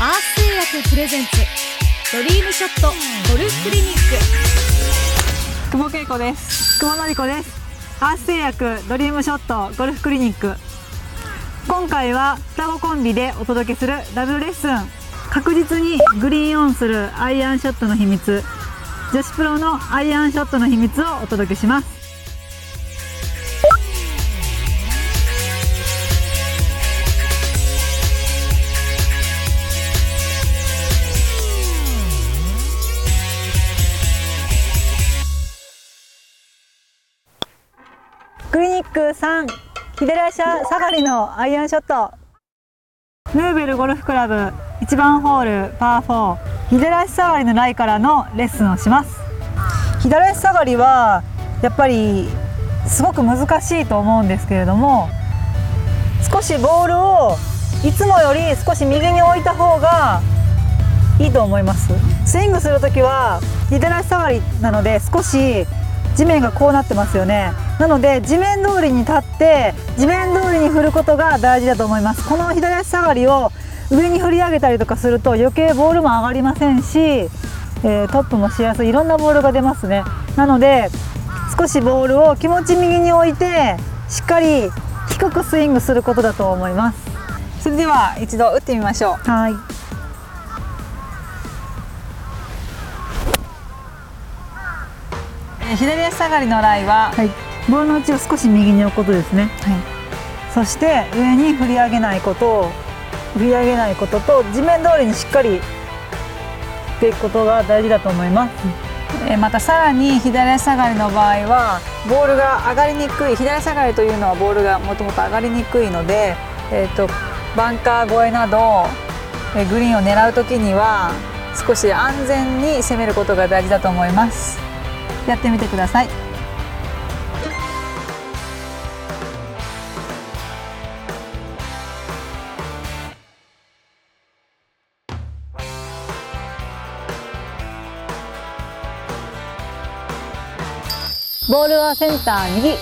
クプレゼンツドリームショットゴルフクリニック。久保恵子です。久保の子です。アース製薬ドリームショットゴルフクリニック。今回は双子コンビでお届けするダブルレッスン。確実にグリーンオンするアイアンショットの秘密。女子プロのアイアンショットの秘密をお届けしますクリニック3左足下がりのアイアンショット。ヌーベルゴルフクラブ1番ホールパー4左足下がりのライからのレッスンをします。左足下がりはやっぱりすごく難しいと思うんですけれども少しボールをいつもより少し右に置いた方がいいと思います。スイングする時は左足下がりなので少し地面がこうなってますよね。なので地面通りに立って地面通りに振ることが大事だと思います。この左足下がりを上に振り上げたりとかすると余計ボールも上がりませんし、えー、トップもしやすいいろんなボールが出ますね。なので少しボールを気持ち右に置いてしっかり低くスイングすることだと思います。それでは一度打ってみましょう。はい左足下がりのライは、はい、ボールの内を少し右に置くことですね、はい、そして上に振り上げないことを振り上げないことと地面通りにしっかりっていくことが大事だと思います、えまたさらに左足下がりの場合はボールが上がりにくい左足下がりというのはボールがもともと上がりにくいので、えーと、とバンカー越えなど、えグリーンを狙う時には少し安全に攻めることが大事だと思いますやってみてください。ボールはセンター右